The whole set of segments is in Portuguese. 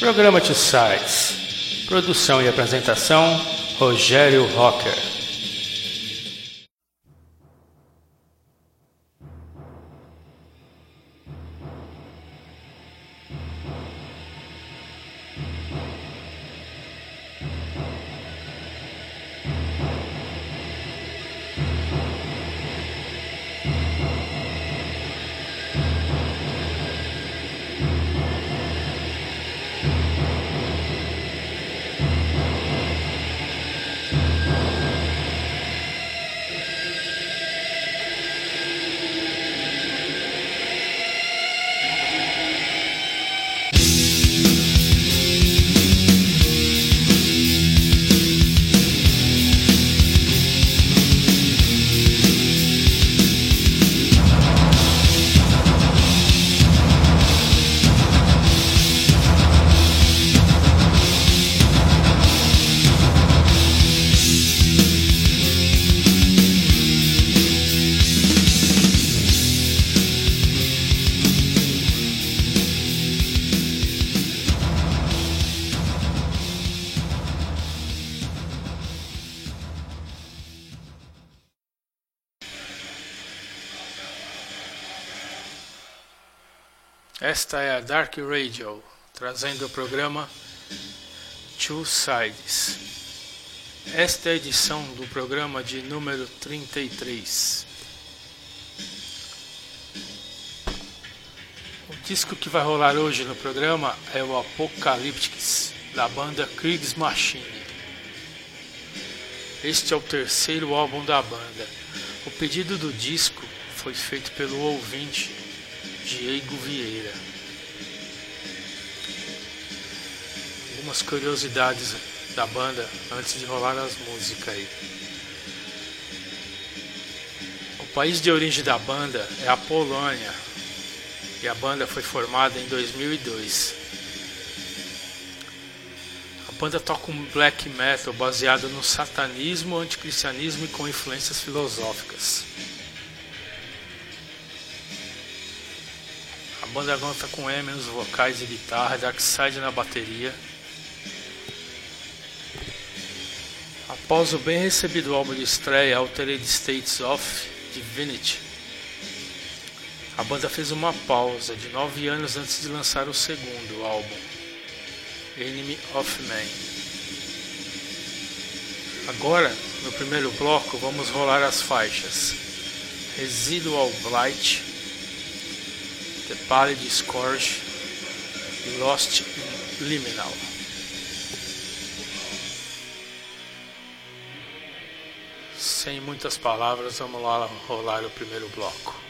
Programa Two Sides. Produção e apresentação: Rogério Rocker. Dark Radio, trazendo o programa Two Sides. Esta é a edição do programa de número 33. O disco que vai rolar hoje no programa é o Apocalyptics, da banda Kriegsmaschine. Este é o terceiro álbum da banda. O pedido do disco foi feito pelo ouvinte Diego Vieira. Algumas curiosidades da banda antes de rolar as músicas aí. O país de origem da banda é a Polônia e a banda foi formada em 2002. A banda toca um black metal baseado no satanismo, anticristianismo e com influências filosóficas. banda conta com M nos vocais e guitarra, Darkseid na bateria. Após o bem recebido álbum de estreia Altered States of Divinity, a banda fez uma pausa de nove anos antes de lançar o segundo álbum, Enemy of Man. Agora, no primeiro bloco, vamos rolar as faixas Residual Blight The Pallid Scourge e Lost Liminal. Sem muitas palavras, vamos lá rolar o primeiro bloco.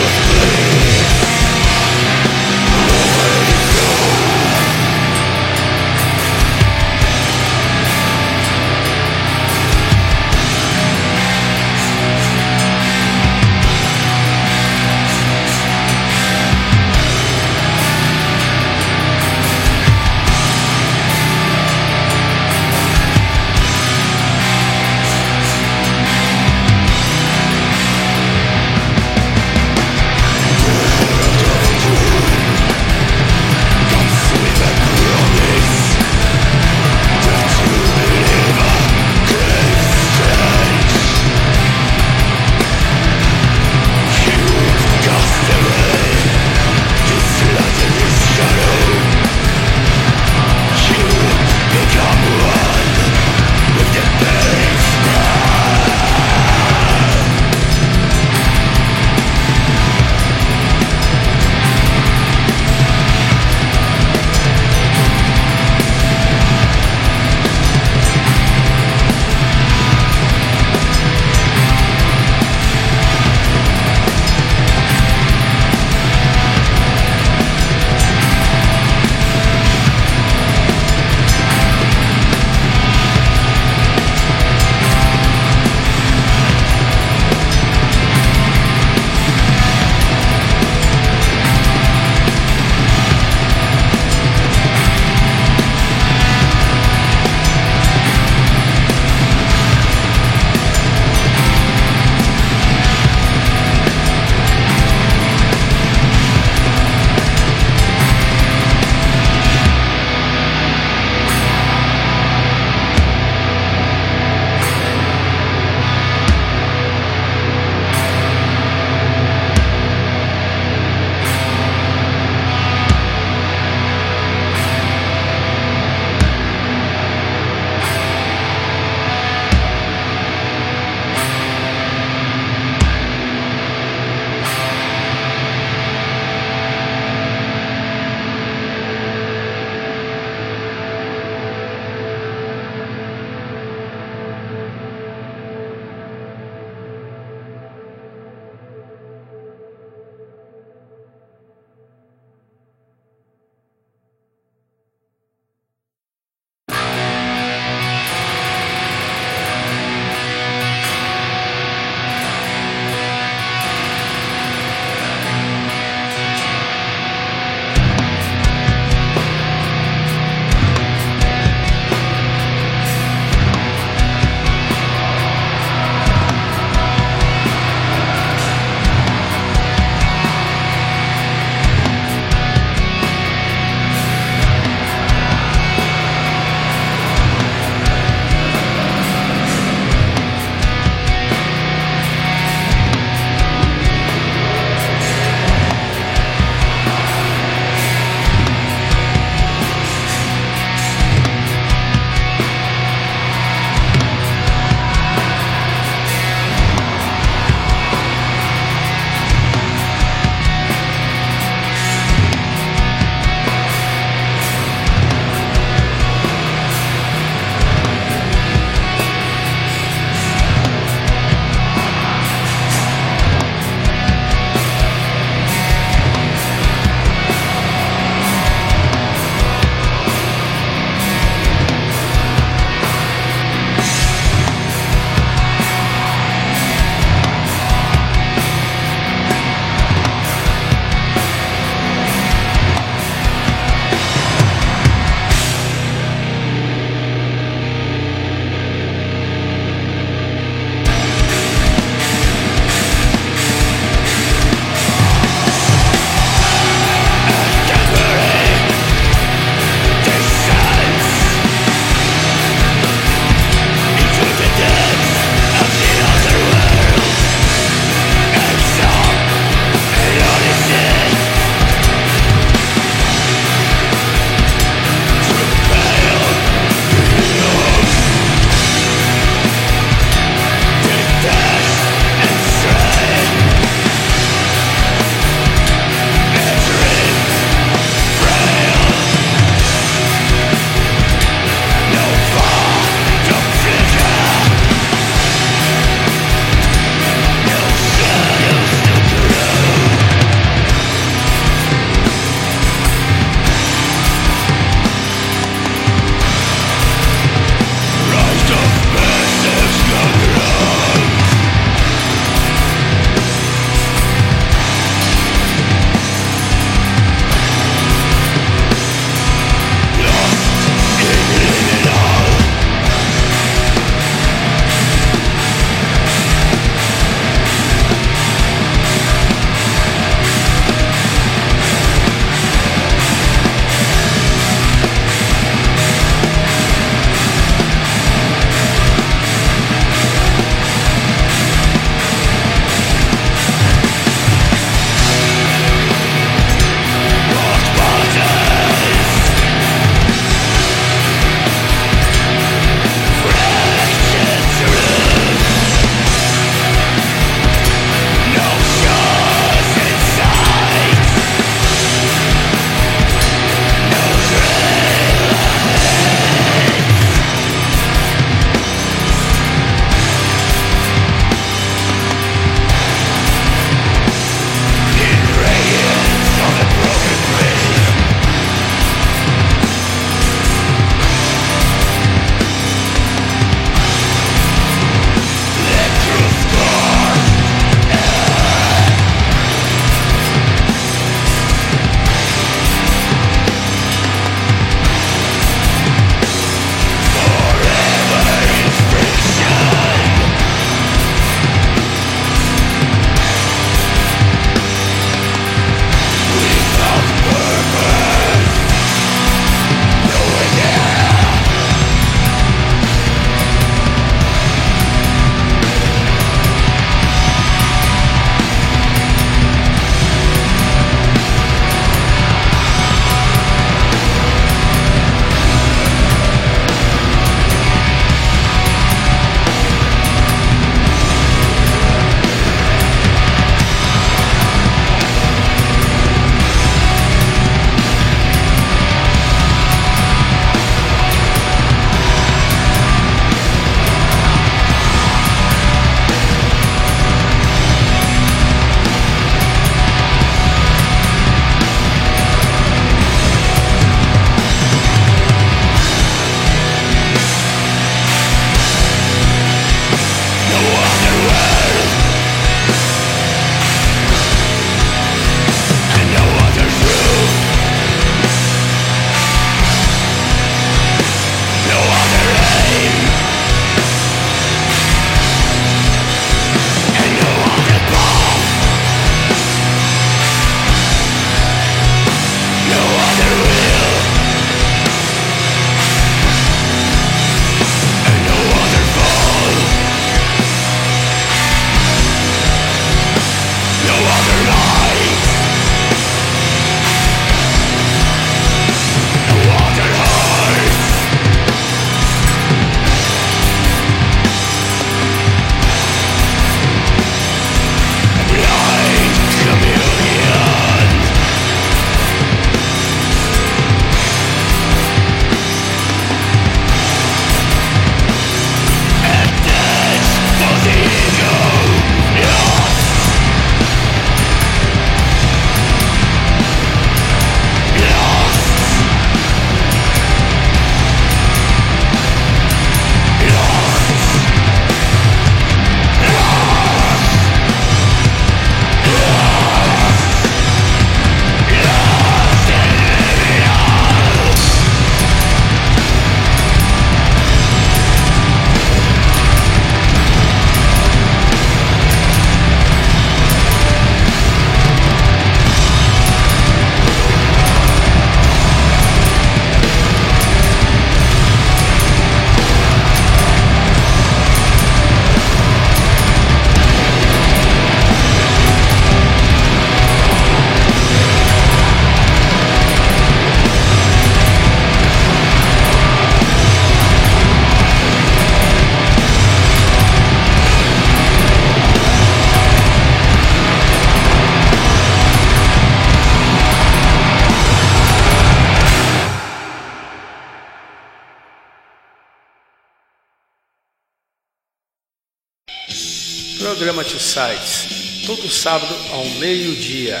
Programa Two Sides, todo sábado ao meio-dia,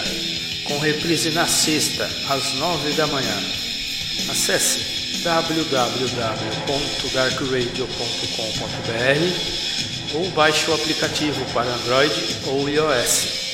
com reprise na sexta, às nove da manhã. Acesse www.darkradio.com.br ou baixe o aplicativo para Android ou iOS.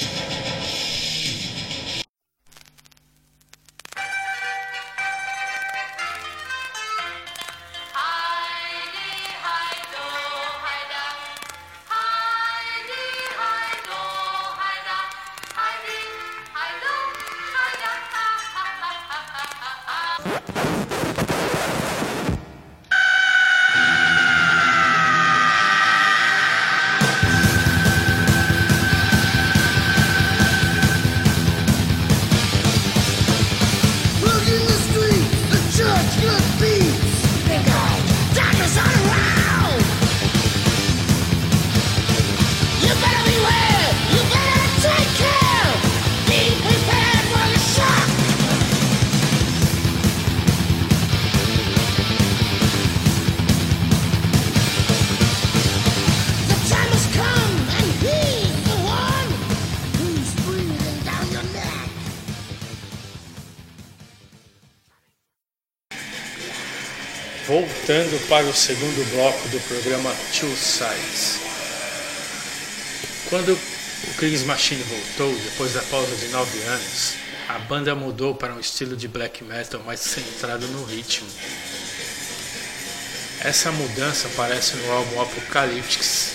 Para o segundo bloco do programa Two Sides. Quando o Chris Machine voltou, depois da pausa de nove anos, a banda mudou para um estilo de black metal mais centrado no ritmo. Essa mudança aparece no álbum Apocalyptics.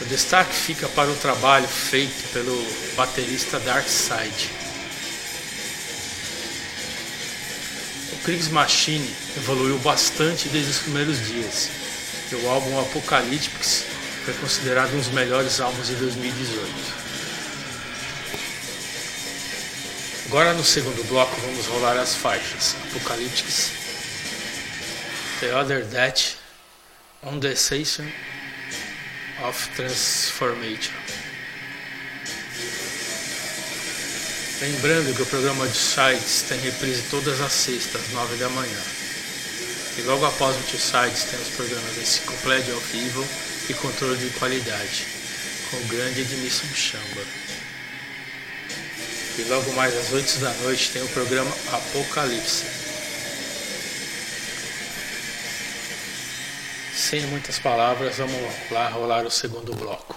O destaque fica para o trabalho feito pelo baterista Darkseid. Kriegs Machine evoluiu bastante desde os primeiros dias, e o álbum Apocalyptics foi considerado um dos melhores álbuns de 2018. Agora no segundo bloco vamos rolar as faixas Apocalyptics, The Other Death, On the Station of Transformation. Lembrando que o programa de sites tem reprise todas as sextas, às 9 da manhã. E logo após o Sites tem os programas Enciclopédia of Evil e Controle de Qualidade, com o grande Edmilson Chamba. E logo mais às 8 da noite tem o programa Apocalipse. Sem muitas palavras, vamos lá rolar o segundo bloco.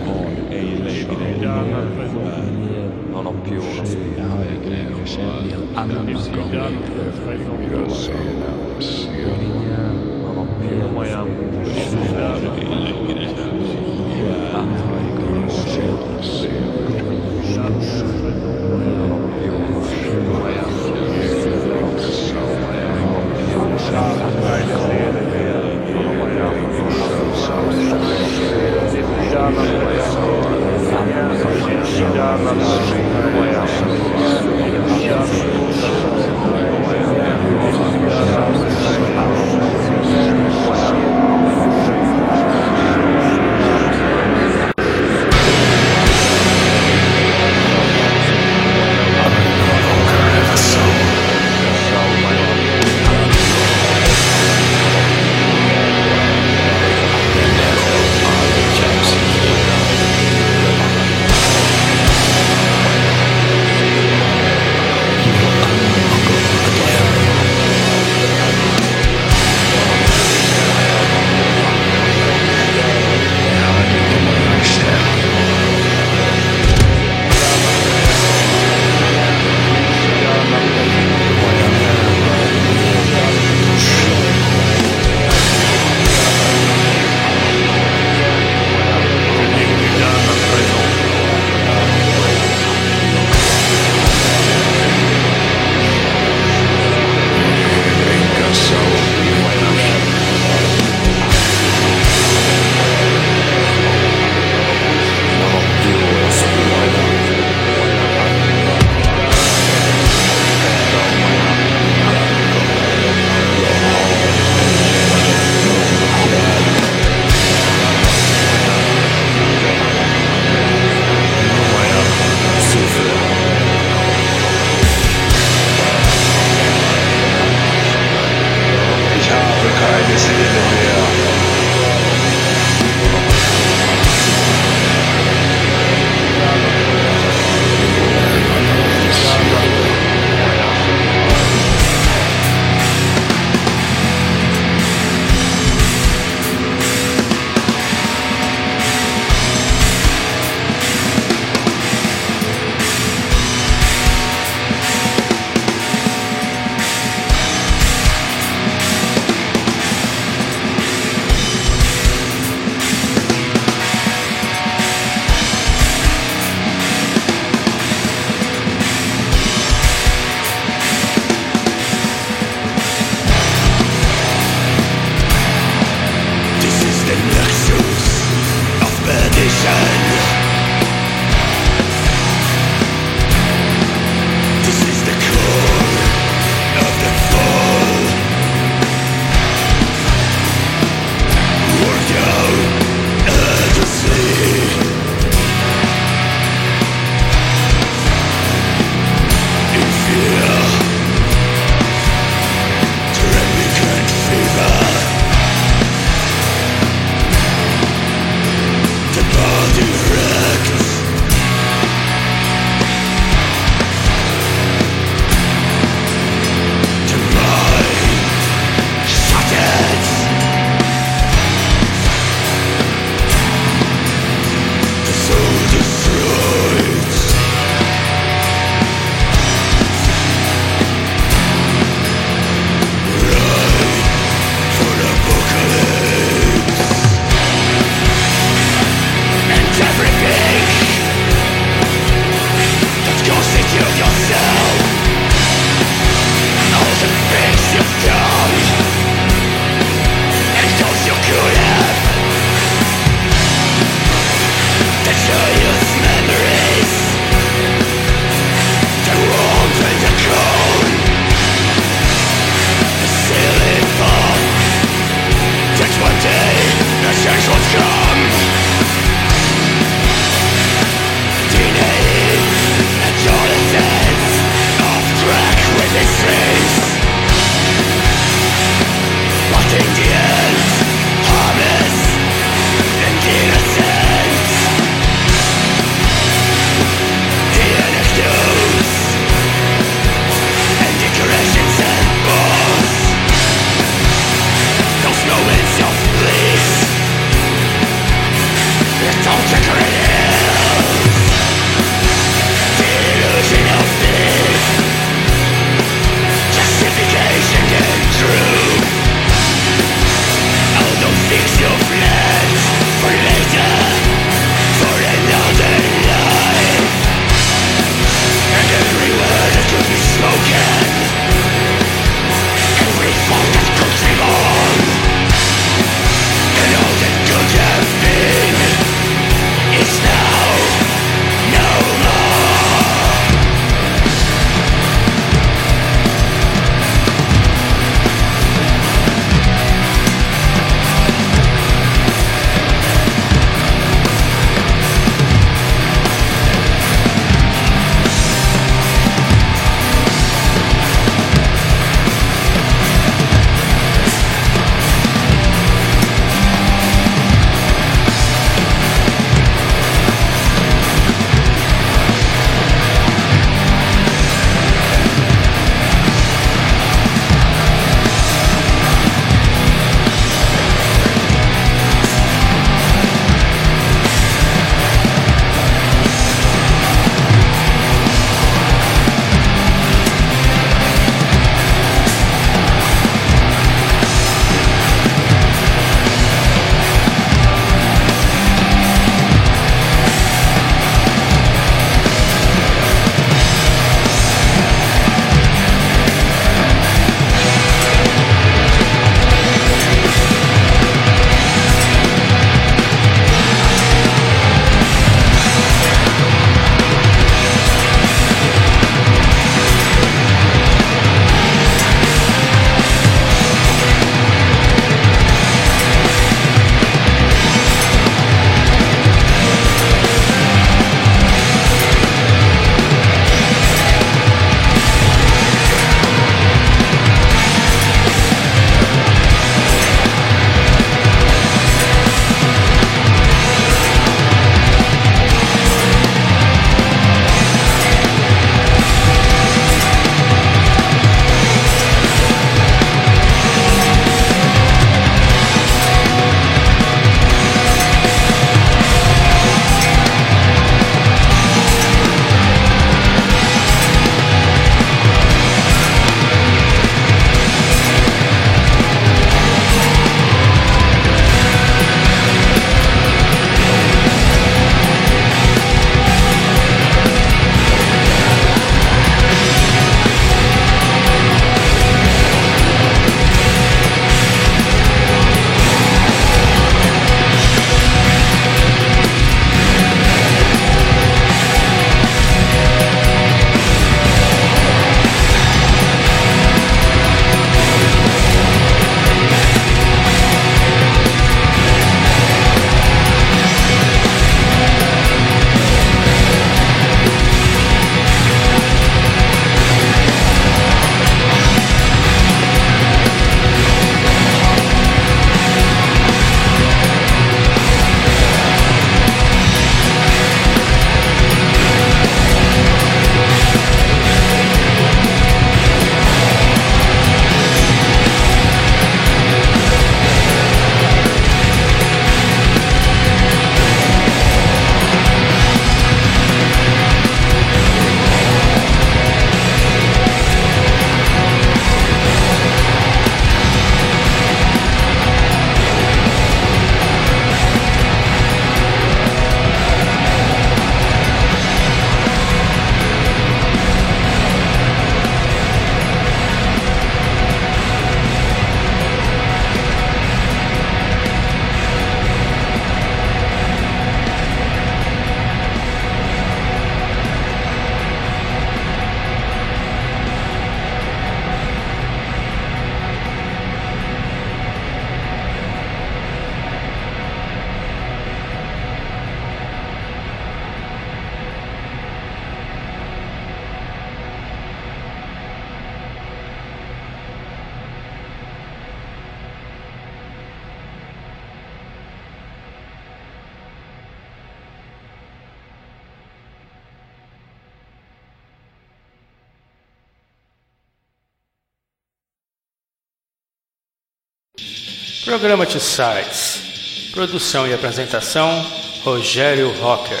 Programa Tio Sites. Produção e apresentação: Rogério Rocker.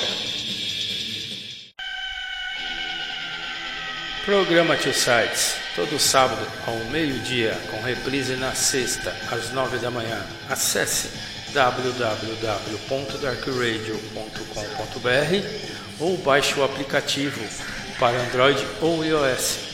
Programa Tio Sites. Todo sábado ao meio-dia, com reprise na sexta às nove da manhã. Acesse www.darkradio.com.br ou baixe o aplicativo para Android ou iOS.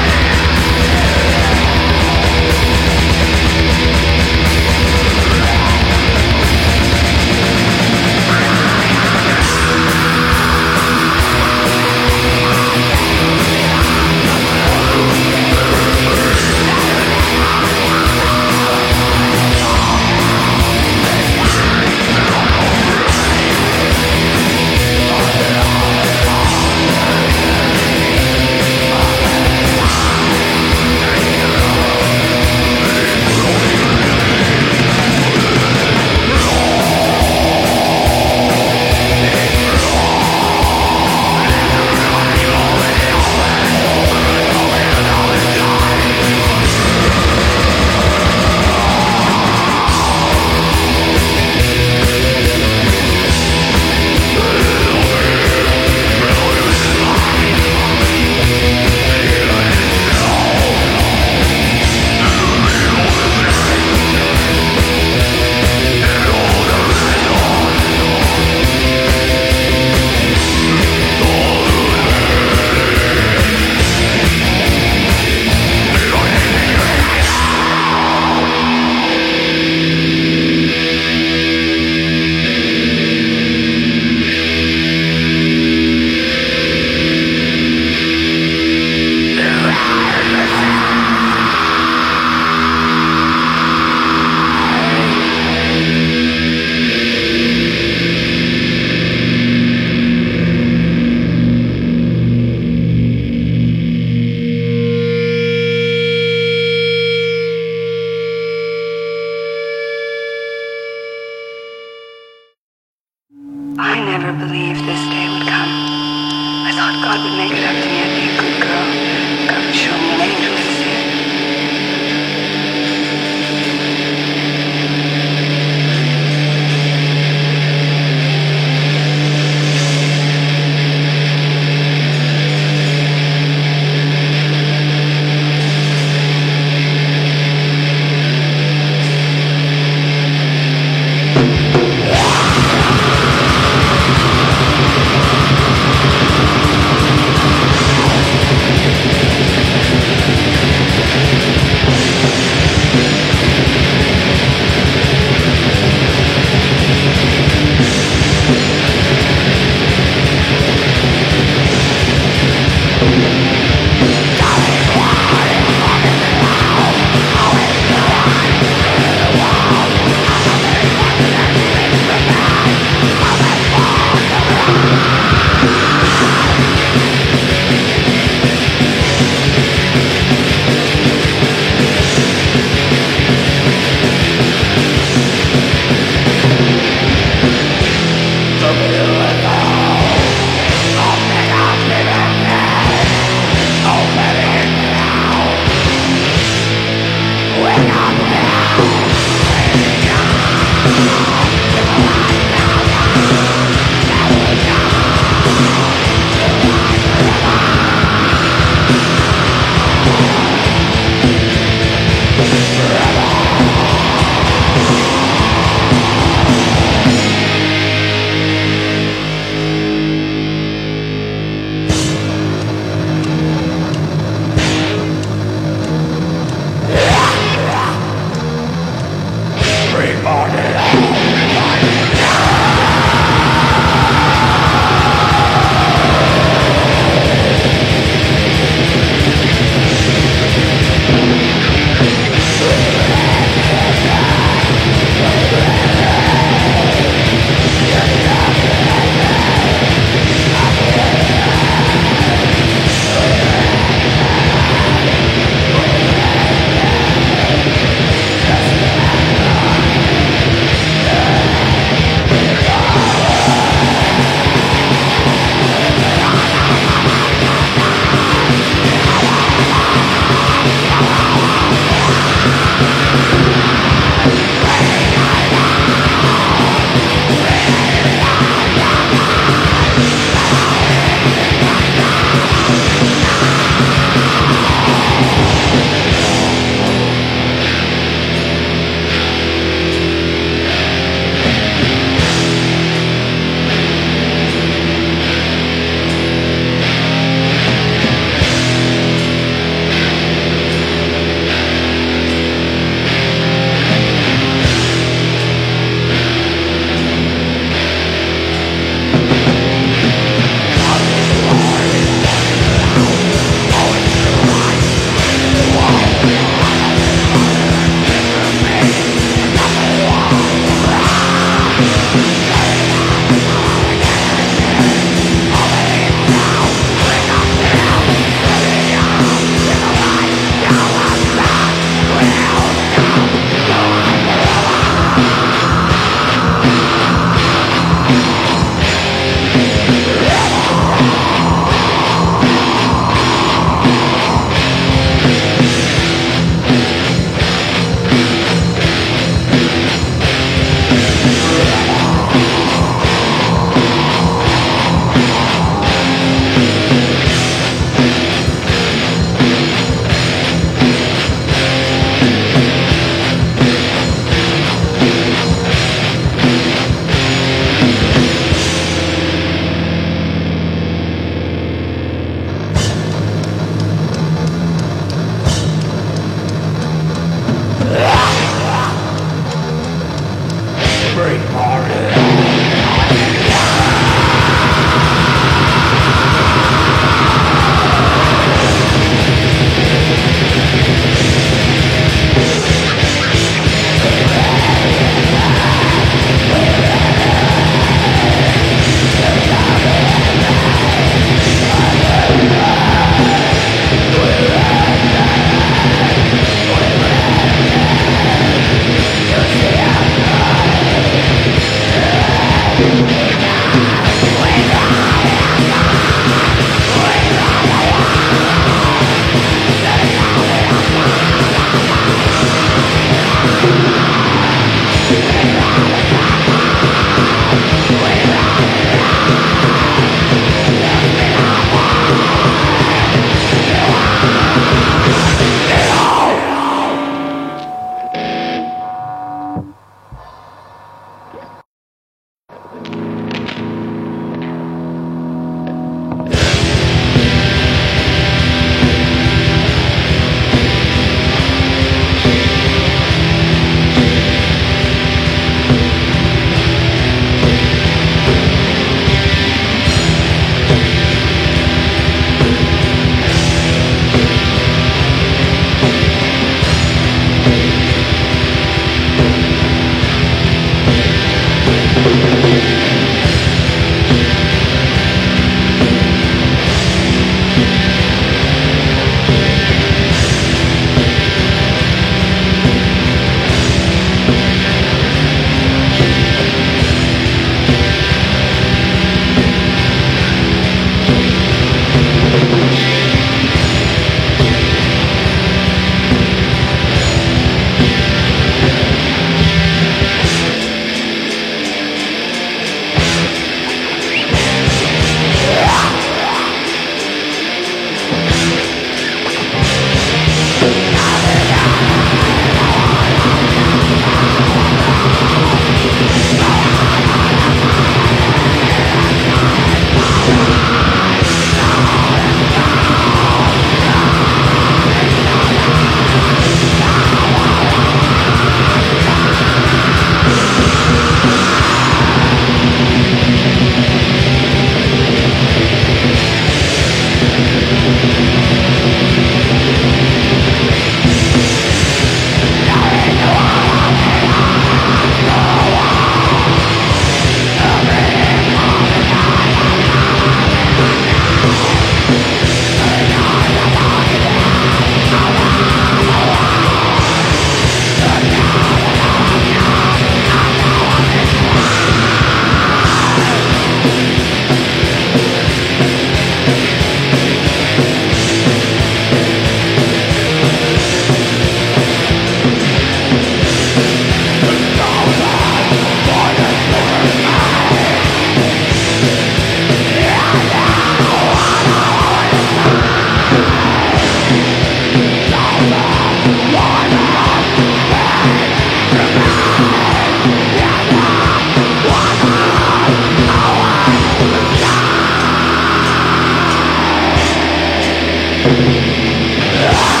Ah!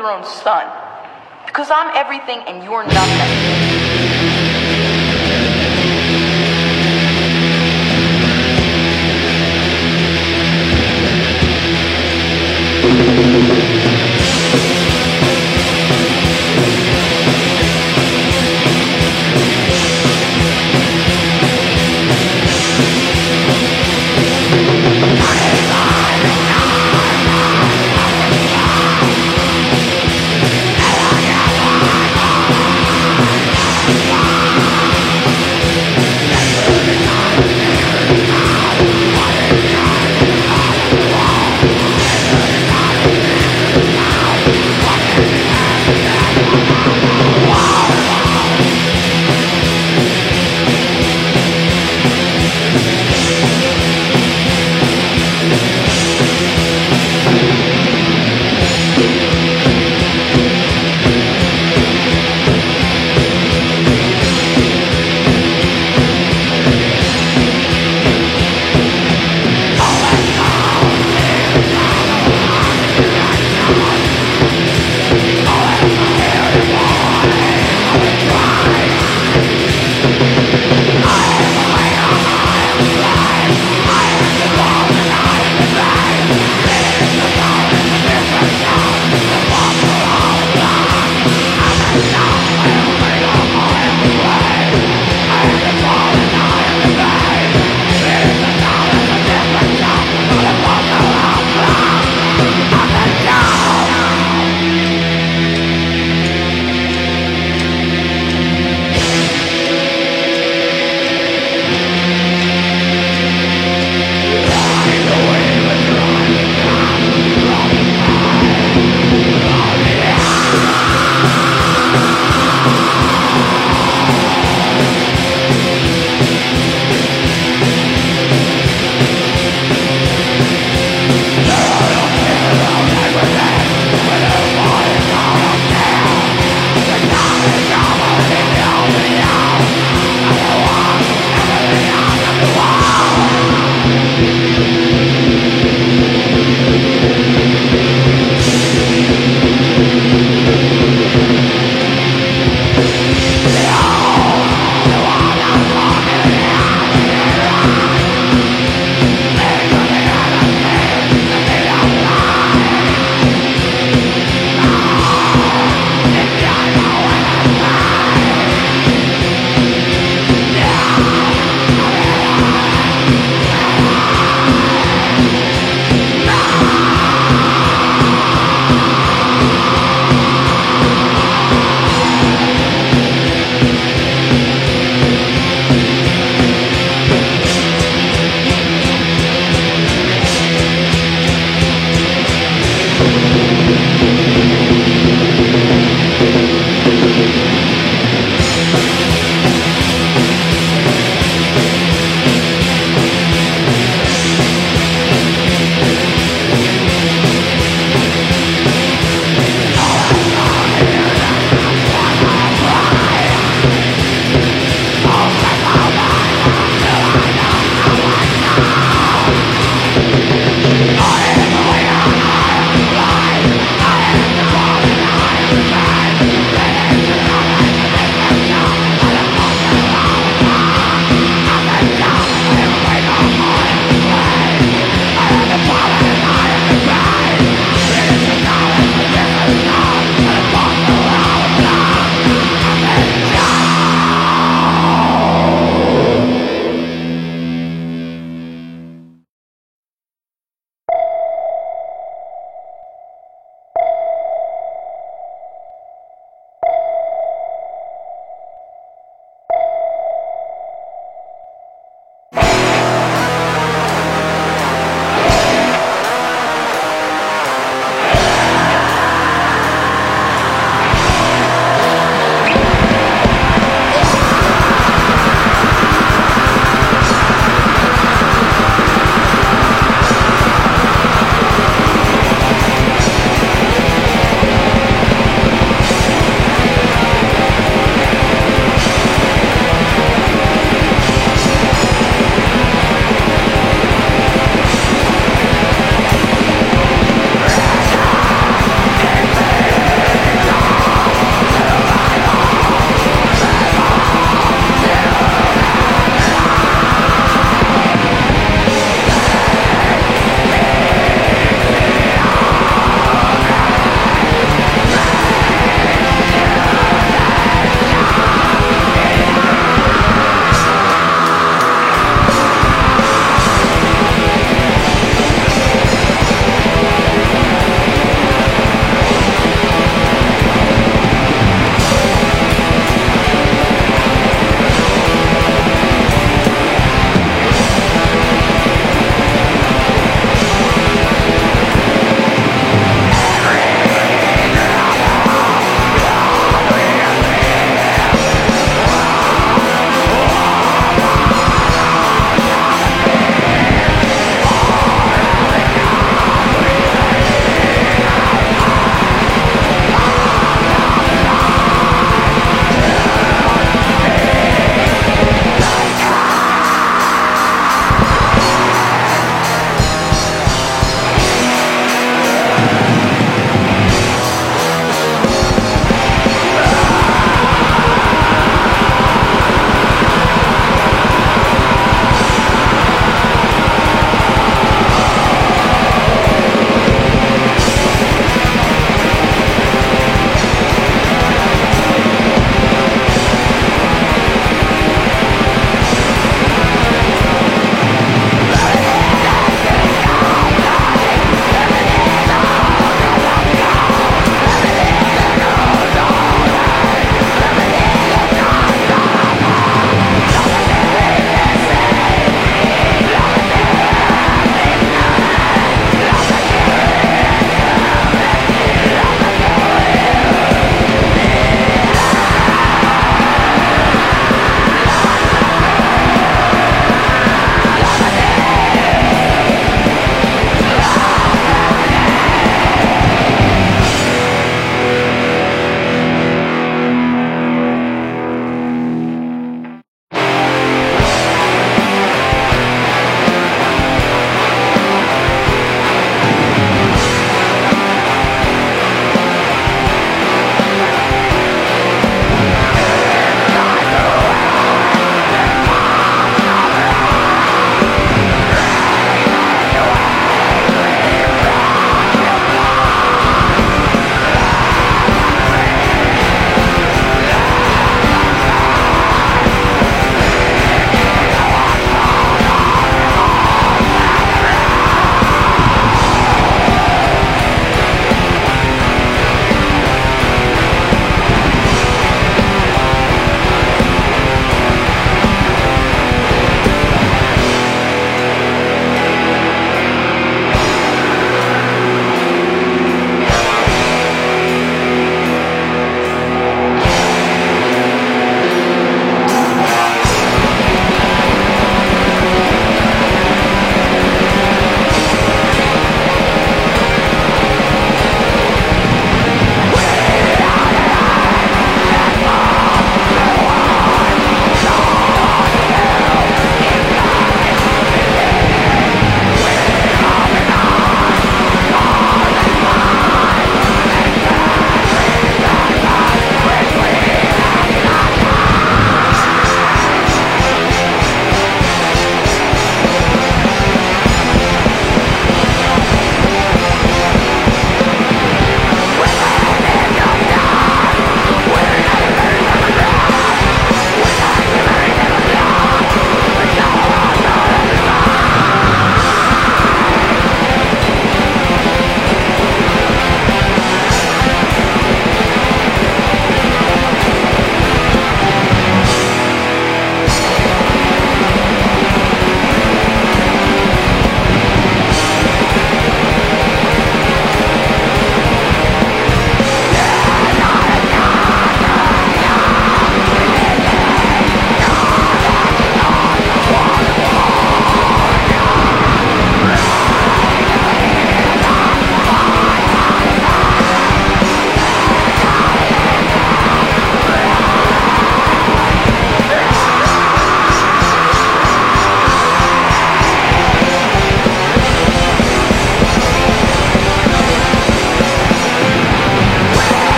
Your own son. Because I'm everything and you're nothing.